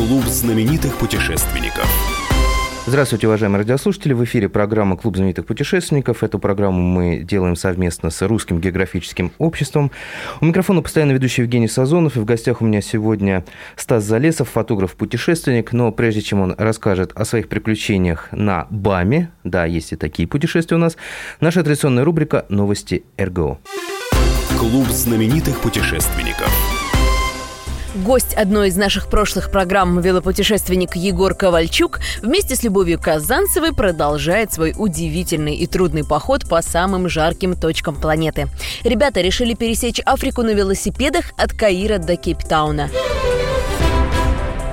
Клуб знаменитых путешественников. Здравствуйте, уважаемые радиослушатели. В эфире программа «Клуб знаменитых путешественников». Эту программу мы делаем совместно с Русским географическим обществом. У микрофона постоянно ведущий Евгений Сазонов. И в гостях у меня сегодня Стас Залесов, фотограф-путешественник. Но прежде чем он расскажет о своих приключениях на БАМе, да, есть и такие путешествия у нас, наша традиционная рубрика «Новости РГО». Клуб знаменитых путешественников. Гость одной из наших прошлых программ велопутешественник Егор Ковальчук вместе с Любовью Казанцевой продолжает свой удивительный и трудный поход по самым жарким точкам планеты. Ребята решили пересечь Африку на велосипедах от Каира до Кейптауна.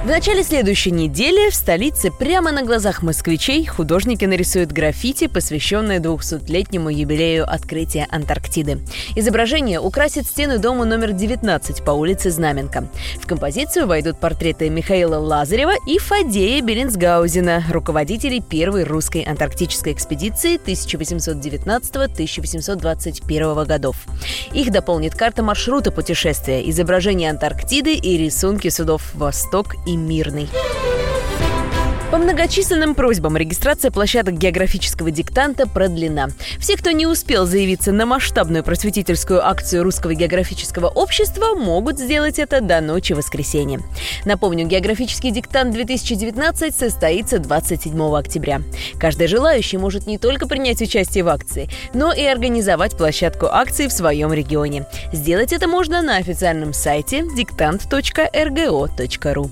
В начале следующей недели в столице прямо на глазах москвичей художники нарисуют граффити, посвященное 200-летнему юбилею открытия Антарктиды. Изображение украсит стену дома номер 19 по улице Знаменка. В композицию войдут портреты Михаила Лазарева и Фадея Беллинсгаузена, руководителей первой русской антарктической экспедиции 1819-1821 годов. Их дополнит карта маршрута путешествия, изображение Антарктиды и рисунки судов «Восток» и мирный. По многочисленным просьбам регистрация площадок географического диктанта продлена. Все, кто не успел заявиться на масштабную просветительскую акцию Русского географического общества, могут сделать это до ночи воскресенья. Напомню, географический диктант 2019 состоится 27 октября. Каждый желающий может не только принять участие в акции, но и организовать площадку акции в своем регионе. Сделать это можно на официальном сайте диктант.рго.ру.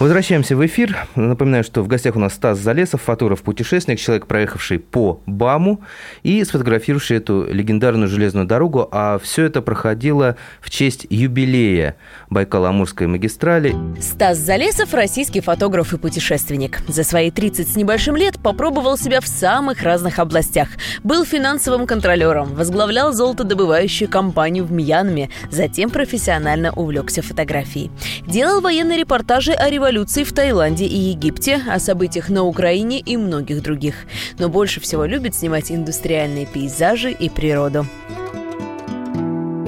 Возвращаемся в эфир. Напоминаю, что в гостях у нас Стас Залесов, фотограф-путешественник, человек, проехавший по БАМу и сфотографировавший эту легендарную железную дорогу. А все это проходило в честь юбилея Байкало-Амурской магистрали. Стас Залесов – российский фотограф и путешественник. За свои 30 с небольшим лет попробовал себя в самых разных областях. Был финансовым контролером, возглавлял золотодобывающую компанию в Мьянме, затем профессионально увлекся фотографией. Делал военные репортажи о революции революции в Таиланде и Египте, о событиях на Украине и многих других. Но больше всего любит снимать индустриальные пейзажи и природу.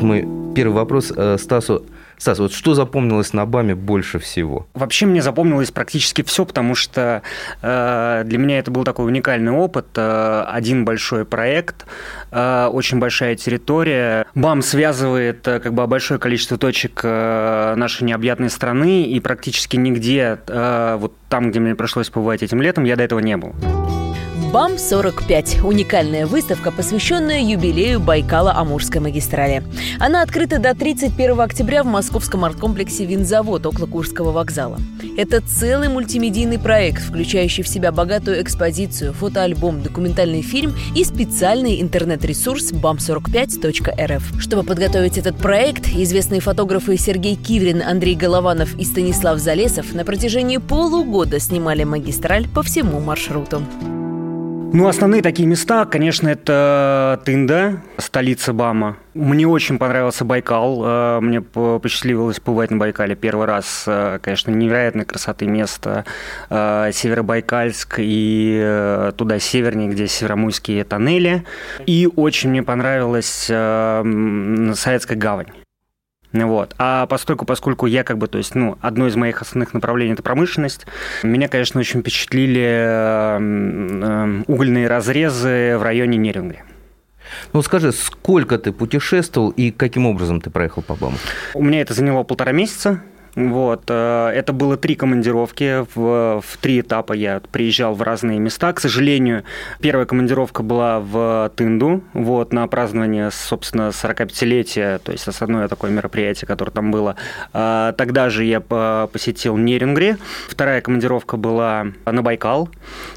Мы первый вопрос э, Стасу Стас, вот что запомнилось на БАМе больше всего? Вообще мне запомнилось практически все, потому что э, для меня это был такой уникальный опыт. Э, один большой проект, э, очень большая территория. БАМ связывает э, как бы большое количество точек э, нашей необъятной страны, и практически нигде, э, вот там, где мне пришлось побывать этим летом, я до этого не был. БАМ-45 – уникальная выставка, посвященная юбилею Байкала-Амурской магистрали. Она открыта до 31 октября в московском арт-комплексе «Винзавод» около Курского вокзала. Это целый мультимедийный проект, включающий в себя богатую экспозицию, фотоальбом, документальный фильм и специальный интернет-ресурс bam45.rf. Чтобы подготовить этот проект, известные фотографы Сергей Киврин, Андрей Голованов и Станислав Залесов на протяжении полугода снимали магистраль по всему маршруту. Ну, основные такие места, конечно, это Тында, столица Бама. Мне очень понравился Байкал. Э, мне посчастливилось побывать на Байкале первый раз. Э, конечно, невероятной красоты место. Э, Северобайкальск и туда севернее, где северомуйские тоннели. И очень мне понравилась Советская гавань. Вот. А постольку, поскольку я как бы, то есть, ну, одно из моих основных направлений – это промышленность, меня, конечно, очень впечатлили э, угольные разрезы в районе Нерингри. Ну, скажи, сколько ты путешествовал и каким образом ты проехал по Баму? У меня это заняло полтора месяца. Вот. Э, это было три командировки. В, в три этапа я приезжал в разные места. К сожалению, первая командировка была в Тынду, вот, на празднование, собственно, 45-летия, то есть основное такое мероприятие, которое там было. А, тогда же я посетил Нерингри. Вторая командировка была на Байкал.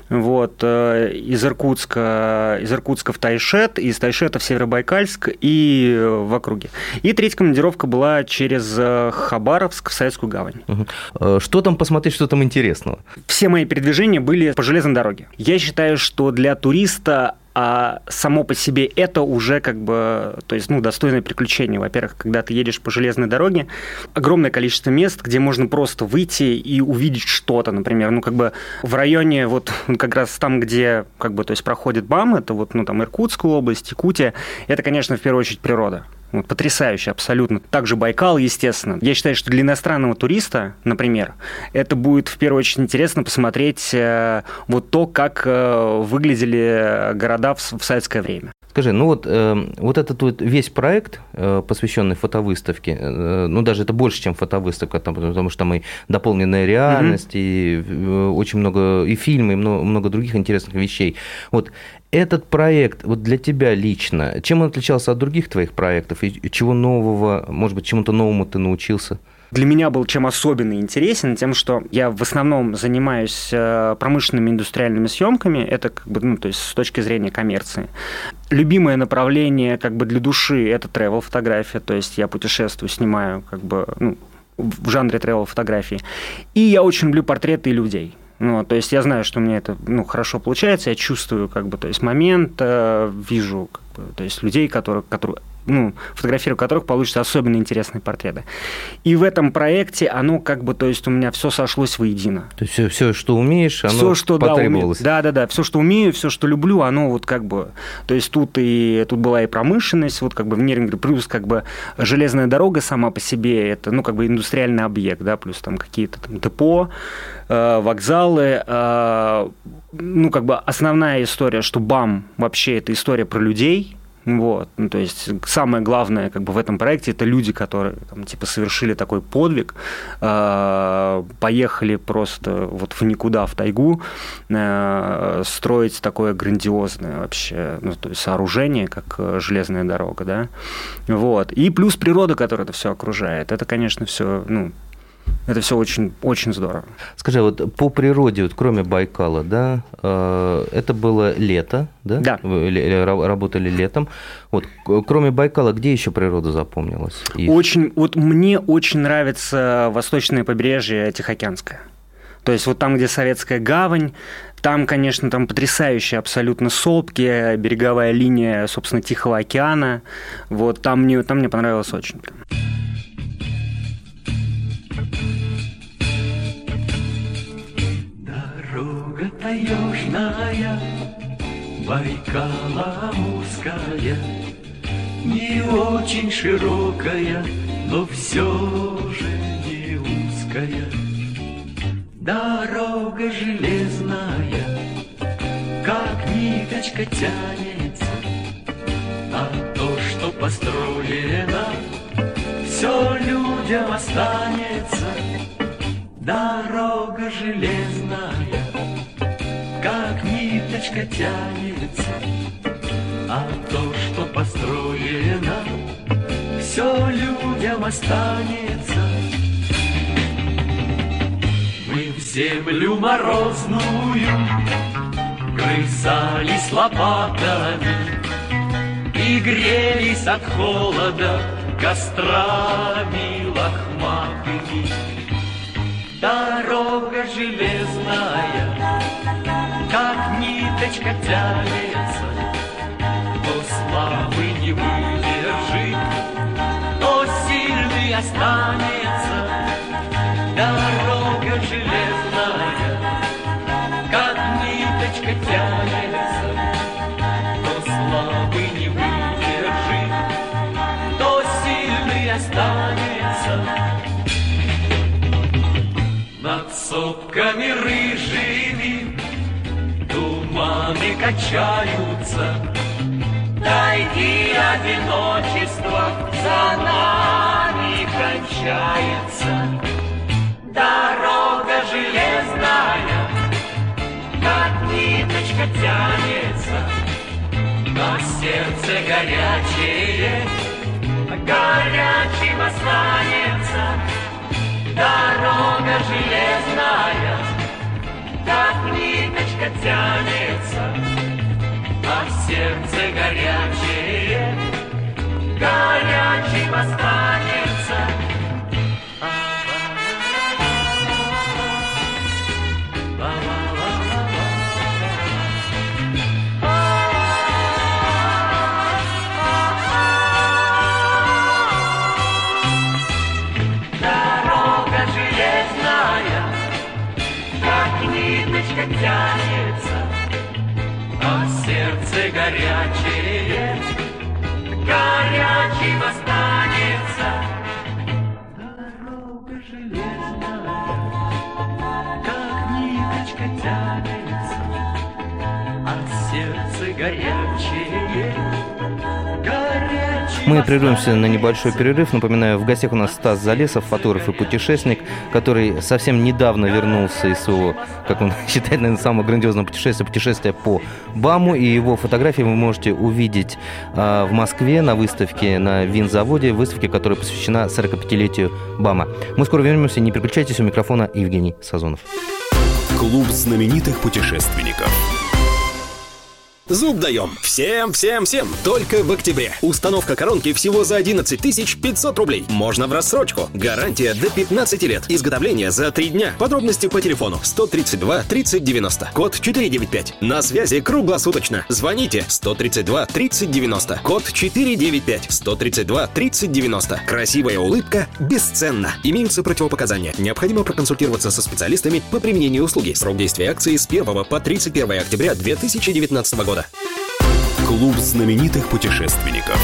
Вот, э, из Иркутска, из Иркутска в Тайшет, из Тайшета в Северобайкальск и в округе. И третья командировка была через э, Хабаровск в Советскую гавань. Угу. Что там посмотреть, что там интересного? Все мои передвижения были по железной дороге. Я считаю, что для туриста а само по себе это уже как бы, то есть, ну, достойное приключение. Во-первых, когда ты едешь по железной дороге, огромное количество мест, где можно просто выйти и увидеть что-то, например, ну, как бы в районе вот как раз там, где, как бы, то есть, проходит БАМ, это вот, ну, там, Иркутская область, Якутия, это, конечно, в первую очередь природа. Вот, потрясающе, абсолютно. Также Байкал, естественно. Я считаю, что для иностранного туриста, например, это будет в первую очередь интересно посмотреть э, вот то, как э, выглядели города в, в советское время. Скажи, ну вот, э, вот этот вот весь проект, э, посвященный фотовыставке, э, ну даже это больше, чем фотовыставка, там, потому что там и дополненная реальность, mm-hmm. и э, очень много и фильмы, и много, много других интересных вещей. Вот этот проект вот для тебя лично, чем он отличался от других твоих проектов, и чего нового, может быть, чему-то новому ты научился? Для меня был чем особенно интересен, тем, что я в основном занимаюсь э, промышленными индустриальными съемками, это как бы, ну, то есть с точки зрения коммерции. Любимое направление как бы для души – это travel фотография, то есть я путешествую, снимаю как бы, ну, в жанре travel фотографии. И я очень люблю портреты людей. Ну, то есть я знаю, что мне это ну, хорошо получается, я чувствую как бы, то есть момент, э, вижу как бы, то есть людей, которые, которые ну, фотографирую которых получатся особенно интересные портреты. И в этом проекте оно как бы, то есть у меня все сошлось воедино. То есть все, все что умеешь, оно все, что, потребовалось. Да, да, да, все, что умею, все, что люблю, оно вот как бы, то есть тут и тут была и промышленность, вот как бы в Неринге, плюс как бы железная дорога сама по себе, это, ну, как бы индустриальный объект, да, плюс там какие-то там депо, э, вокзалы, э, ну, как бы основная история, что БАМ вообще это история про людей, вот, ну, то есть самое главное как бы в этом проекте это люди, которые там, типа совершили такой подвиг, э, поехали просто вот в никуда в тайгу э, строить такое грандиозное вообще ну, то есть сооружение, как э, железная дорога, да, вот, и плюс природа, которая это все окружает, это, конечно, все, ну, это все очень, очень здорово. Скажи, вот по природе, вот кроме Байкала, да, э, это было лето, да? Да. Вы работали летом. Вот, кроме Байкала, где еще природа запомнилась? И... Очень, вот мне очень нравится восточное побережье Тихоокеанское. То есть вот там, где Советская гавань, там, конечно, там потрясающие абсолютно сопки, береговая линия, собственно, Тихого океана. Вот там мне, там мне понравилось очень. Прям. Таежная, Байкала узкая, Не очень широкая, но все же не узкая. Дорога железная, как ниточка тянется, А то, что построено, все людям останется. Дорога железная, как ниточка тянется, а то, что построено, все людям останется. Мы в землю морозную грызались лопатами и грелись от холода кострами лохматыми. Дорога железная ниточка тянется, то слабый не выдержит, то сильный останется. Дорога железная, как ниточка тянется, то слабый не выдержит, то сильный останется. Над сопками рыжими туманы качаются. Дойди одиночество за нами кончается. Дорога железная, как ниточка тянется, но сердце горячее, горячим останется. Дорога железная, как ниточка тянется, а сердце горячее, горячим останется. Мы прервемся на небольшой перерыв. Напоминаю, в гостях у нас Стас Залесов, фотограф и путешественник, который совсем недавно вернулся из своего, как он считает, наверное, самого грандиозного путешествия, путешествия по БАМу. И его фотографии вы можете увидеть а, в Москве на выставке на винзаводе, выставке, которая посвящена 45-летию БАМа. Мы скоро вернемся, не переключайтесь, у микрофона Евгений Сазонов. Клуб знаменитых путешественников. Зуб даем. Всем, всем, всем. Только в октябре. Установка коронки всего за 11 500 рублей. Можно в рассрочку. Гарантия до 15 лет. Изготовление за 3 дня. Подробности по телефону 132 30 90. Код 495. На связи круглосуточно. Звоните 132 30 90. Код 495. 132 30 90. Красивая улыбка бесценна. Имеются противопоказания. Необходимо проконсультироваться со специалистами по применению услуги. Срок действия акции с 1 по 31 октября 2019 года. Клуб знаменитых путешественников.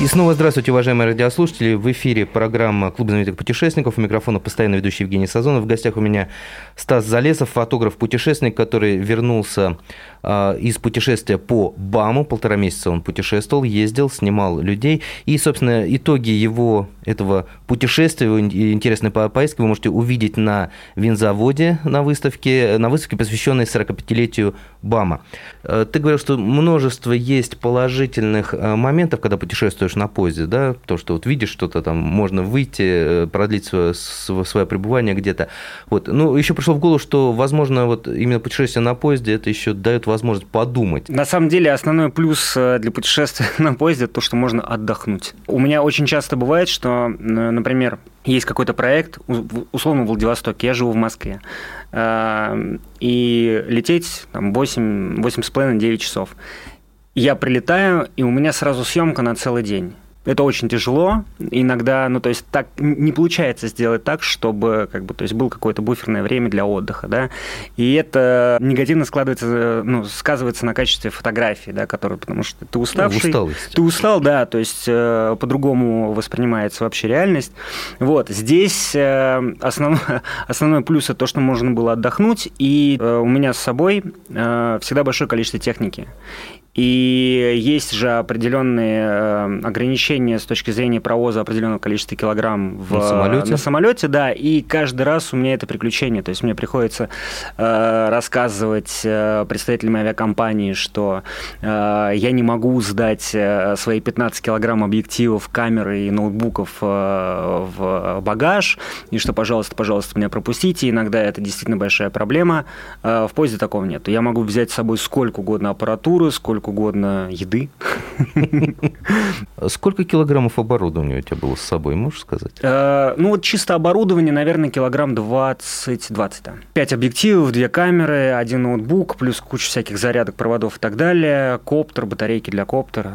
И снова здравствуйте, уважаемые радиослушатели. В эфире программа «Клуб знаменитых путешественников». У микрофона постоянно ведущий Евгений Сазонов. В гостях у меня Стас Залесов, фотограф-путешественник, который вернулся э, из путешествия по БАМу. Полтора месяца он путешествовал, ездил, снимал людей. И, собственно, итоги его этого путешествия, интересной поездки вы можете увидеть на винзаводе на выставке, на выставке, посвященной 45-летию БАМа. Э, ты говорил, что множество есть положительных э, моментов, когда путешествуешь на поезде, да, то, что вот видишь что-то там, можно выйти, э, продлить свое, свое пребывание где-то. Вот. Ну, еще пришло в голову, что, возможно, вот именно путешествие на поезде, это еще дает возможность подумать. На самом деле, основной плюс для путешествия на поезде – то, что можно отдохнуть. У меня очень часто бывает, что, например, есть какой-то проект, условно, в Владивостоке, я живу в Москве, и лететь там 8, 8,5-9 часов. Я прилетаю, и у меня сразу съемка на целый день. Это очень тяжело. Иногда, ну, то есть так не получается сделать так, чтобы, как бы, то есть был какое-то буферное время для отдыха, да. И это негативно складывается, ну, сказывается на качестве фотографии, да, который, потому что ты уставший. Ну, ты устал, да, то есть э, по-другому воспринимается вообще реальность. Вот, здесь э, основной, основной плюс это то, что можно было отдохнуть, и э, у меня с собой э, всегда большое количество техники. И есть же определенные э, ограничения с точки зрения провоза определенного количества килограмм в, на самолете. на самолете, да. И каждый раз у меня это приключение. То есть мне приходится э, рассказывать э, представителям авиакомпании, что э, я не могу сдать э, свои 15 килограмм объективов, камеры и ноутбуков э, в багаж, и что, пожалуйста, пожалуйста, меня пропустите. Иногда это действительно большая проблема. Э, в поезде такого нет. Я могу взять с собой сколько угодно аппаратуры, сколько угодно еды. Сколько килограммов оборудования у тебя было с собой, можешь сказать? Э, ну, вот чисто оборудование, наверное, килограмм 20-20, да. Пять объективов, две камеры, один ноутбук, плюс куча всяких зарядок, проводов и так далее, коптер, батарейки для коптера.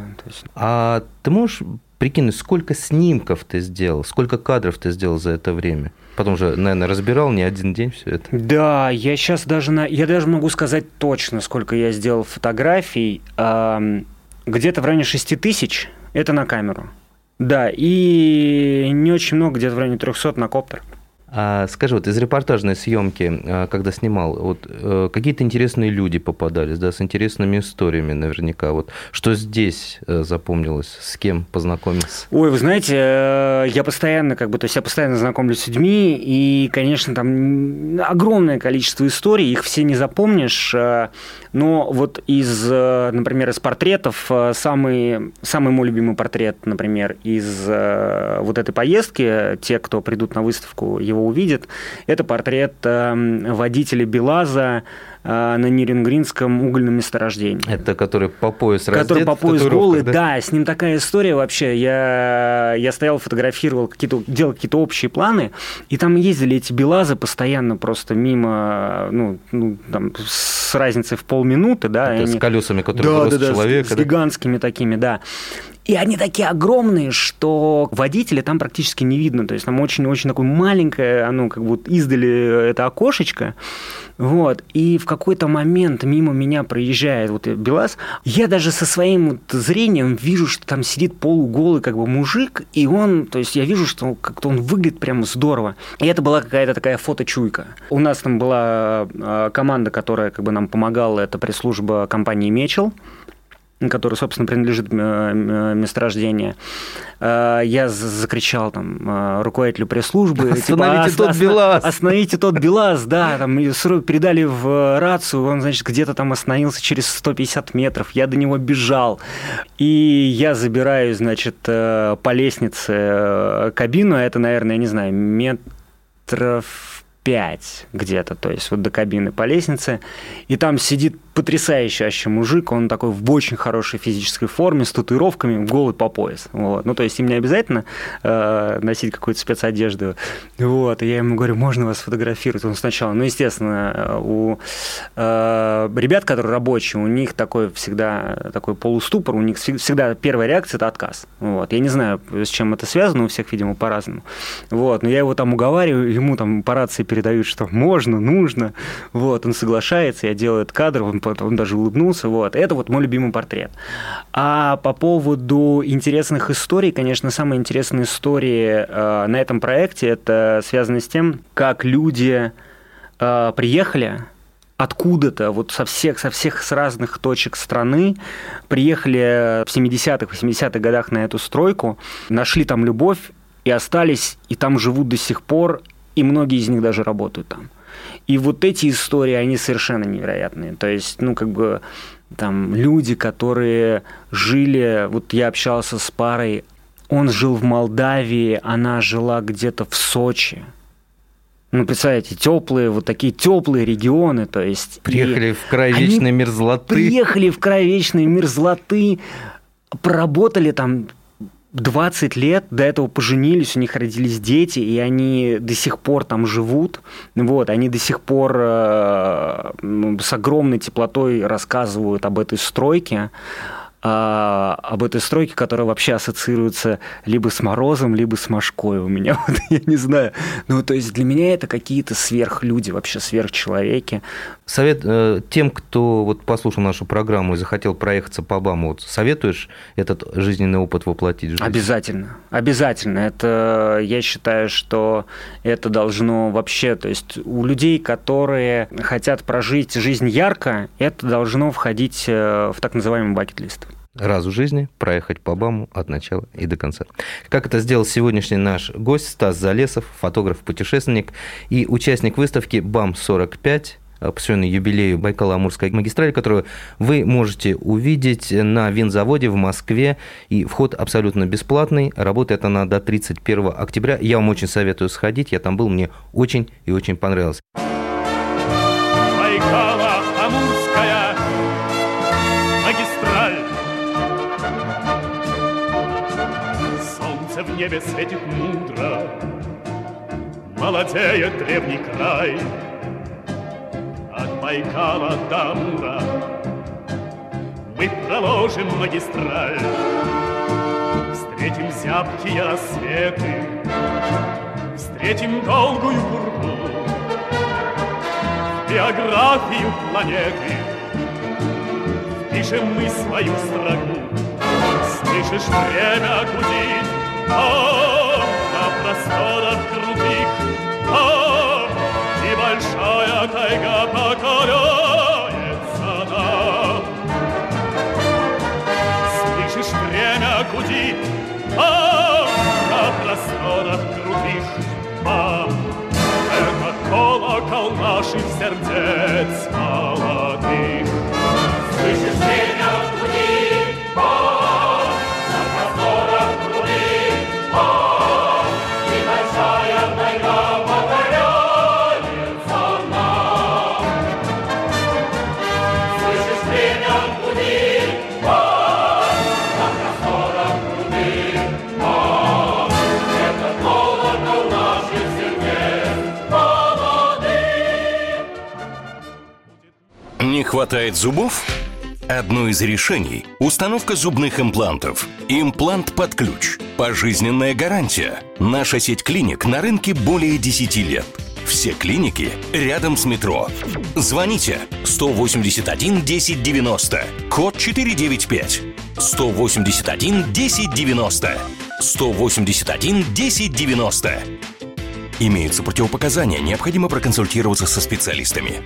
А ты можешь прикинуть, сколько снимков ты сделал, сколько кадров ты сделал за это время? Потом же, наверное, разбирал не один день все это. Да, я сейчас даже на... Я даже могу сказать точно, сколько я сделал фотографий. Где-то в районе 6 тысяч. Это на камеру. Да, и не очень много, где-то в районе 300 на коптер. А скажи, вот из репортажной съемки, а, когда снимал, вот э, какие-то интересные люди попадались, да, с интересными историями наверняка. Вот что здесь э, запомнилось, с кем познакомился? Ой, вы знаете, э, я постоянно, как бы, то есть я постоянно знакомлюсь с людьми, и, конечно, там огромное количество историй, их все не запомнишь, но вот из, например, из портретов, самый, самый мой любимый портрет, например, из вот этой поездки, те, кто придут на выставку, его увидит. Это портрет эм, водителя БелАЗа э, на Ниренгринском угольном месторождении. Это который по пояс раздет, Который по пояс голый, да? да, с ним такая история вообще. Я, я стоял, фотографировал, какие-то, делал какие-то общие планы, и там ездили эти БелАЗы постоянно просто мимо, ну, ну там, с разницей в полминуты, да. Это они... с колесами, которые да, да, да, человека. С, да? с гигантскими такими, да. И они такие огромные, что водителя там практически не видно. То есть там очень-очень такое маленькое, оно как будто издали это окошечко. Вот. И в какой-то момент мимо меня проезжает вот БелАЗ. Я даже со своим вот зрением вижу, что там сидит полуголый как бы мужик, и он, то есть я вижу, что как-то он выглядит прямо здорово. И это была какая-то такая фоточуйка. У нас там была э, команда, которая как бы нам помогала, это пресс-служба компании «Мечел», который, собственно, принадлежит э, э, месторождению. Э, я закричал там руководителю пресс-службы. Остановите типа, тот БелАЗ. Остановите тот БелАЗ, да. Там передали в рацию, он, значит, где-то там остановился через 150 метров. Я до него бежал. И я забираю, значит, по лестнице кабину. Это, наверное, я не знаю, метров 5 где-то, то есть вот до кабины по лестнице, и там сидит потрясающий вообще мужик, он такой в очень хорошей физической форме, с татуировками, голый по пояс. Вот. Ну, то есть им не обязательно э, носить какую-то спецодежду. Вот. И я ему говорю, можно вас фотографировать? Он сначала, ну, естественно, у э, ребят, которые рабочие, у них такой всегда такой полуступор, у них всегда первая реакция – это отказ. Вот. Я не знаю, с чем это связано, у всех, видимо, по-разному. Вот. Но я его там уговариваю, ему там по рации передают, что можно, нужно. Вот. Он соглашается, я делаю этот кадр, он он даже улыбнулся, вот. Это вот мой любимый портрет. А по поводу интересных историй, конечно, самые интересные истории э, на этом проекте, это связано с тем, как люди э, приехали, откуда-то, вот со всех, со всех с разных точек страны, приехали в 70-х, 80-х годах на эту стройку, нашли там любовь и остались, и там живут до сих пор, и многие из них даже работают там. И вот эти истории, они совершенно невероятные. То есть, ну, как бы там люди, которые жили, вот я общался с парой, он жил в Молдавии, она жила где-то в Сочи. Ну, представляете, теплые, вот такие теплые регионы, то есть... Приехали в край вечной мерзлоты. Приехали в край вечной мерзлоты, проработали там 20 лет до этого поженились, у них родились дети, и они до сих пор там живут. Вот, они до сих пор э, с огромной теплотой рассказывают об этой стройке а, об этой стройке, которая вообще ассоциируется либо с Морозом, либо с Машкой у меня. Вот, я не знаю. Ну, то есть для меня это какие-то сверхлюди, вообще сверхчеловеки. Совет э, тем, кто вот послушал нашу программу и захотел проехаться по БАМу, вот советуешь этот жизненный опыт воплотить в жизнь? Обязательно. Обязательно. Это, я считаю, что это должно вообще, то есть у людей, которые хотят прожить жизнь ярко, это должно входить э, в так называемый бакет-лист раз в жизни проехать по БАМу от начала и до конца. Как это сделал сегодняшний наш гость Стас Залесов, фотограф-путешественник и участник выставки БАМ-45, э, посвященный юбилею Байкало-Амурской магистрали, которую вы можете увидеть на винзаводе в Москве. И вход абсолютно бесплатный. Работает она до 31 октября. Я вам очень советую сходить. Я там был, мне очень и очень понравилось. Небе светит мудро, Молодеет древний край. От Байкала до Амура Мы проложим магистраль. Встретим зябкие рассветы, Встретим долгую пургу, Биографию планеты Пишем мы свою строку. Слышишь, время гудит, там, на просторах крутых, там небольшая тайга покоряется нам. Слышишь, время гудит, там, на просторах крутых, там это колокол наших сердец хватает зубов? Одно из решений – установка зубных имплантов. Имплант под ключ. Пожизненная гарантия. Наша сеть клиник на рынке более 10 лет. Все клиники рядом с метро. Звоните 181 1090, код 495. 181 1090. 181 1090. Имеются противопоказания, необходимо проконсультироваться со специалистами.